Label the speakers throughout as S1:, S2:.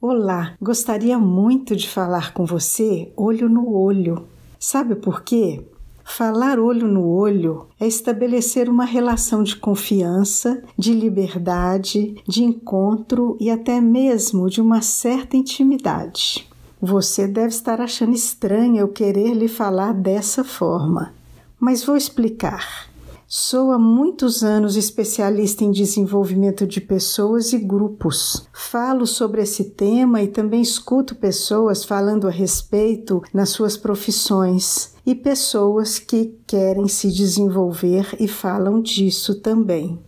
S1: Olá, gostaria muito de falar com você olho no olho. Sabe por quê? Falar olho no olho é estabelecer uma relação de confiança, de liberdade, de encontro e até mesmo de uma certa intimidade. Você deve estar achando estranho eu querer lhe falar dessa forma, mas vou explicar. Sou há muitos anos especialista em desenvolvimento de pessoas e grupos. Falo sobre esse tema e também escuto pessoas falando a respeito nas suas profissões e pessoas que querem se desenvolver e falam disso também.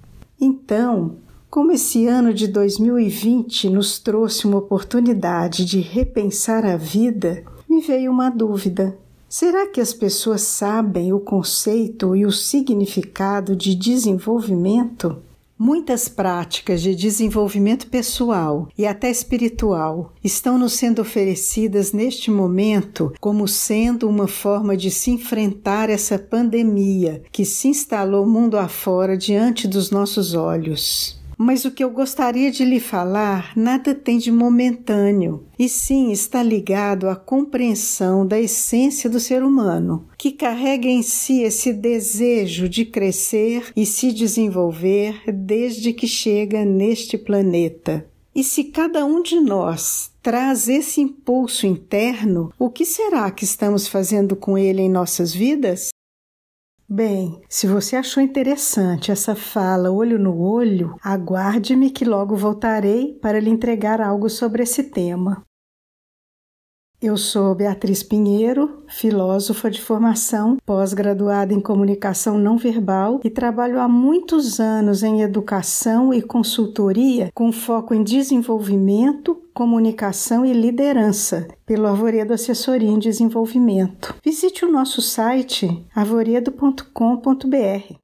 S1: Então, como esse ano de 2020 nos trouxe uma oportunidade de repensar a vida, me veio uma dúvida. Será que as pessoas sabem o conceito e o significado de desenvolvimento? Muitas práticas de desenvolvimento pessoal e até espiritual estão nos sendo oferecidas neste momento como sendo uma forma de se enfrentar essa pandemia que se instalou mundo afora diante dos nossos olhos. Mas o que eu gostaria de lhe falar nada tem de momentâneo, e sim está ligado à compreensão da essência do ser humano, que carrega em si esse desejo de crescer e se desenvolver desde que chega neste planeta. E se cada um de nós traz esse impulso interno, o que será que estamos fazendo com ele em nossas vidas? Bem, se você achou interessante essa fala olho no olho, aguarde-me que logo voltarei para lhe entregar algo sobre esse tema. Eu sou Beatriz Pinheiro, filósofa de formação, pós-graduada em comunicação não verbal e trabalho há muitos anos em educação e consultoria com foco em desenvolvimento, comunicação e liderança pelo Arvoredo Assessoria em Desenvolvimento. Visite o nosso site arvoredo.com.br.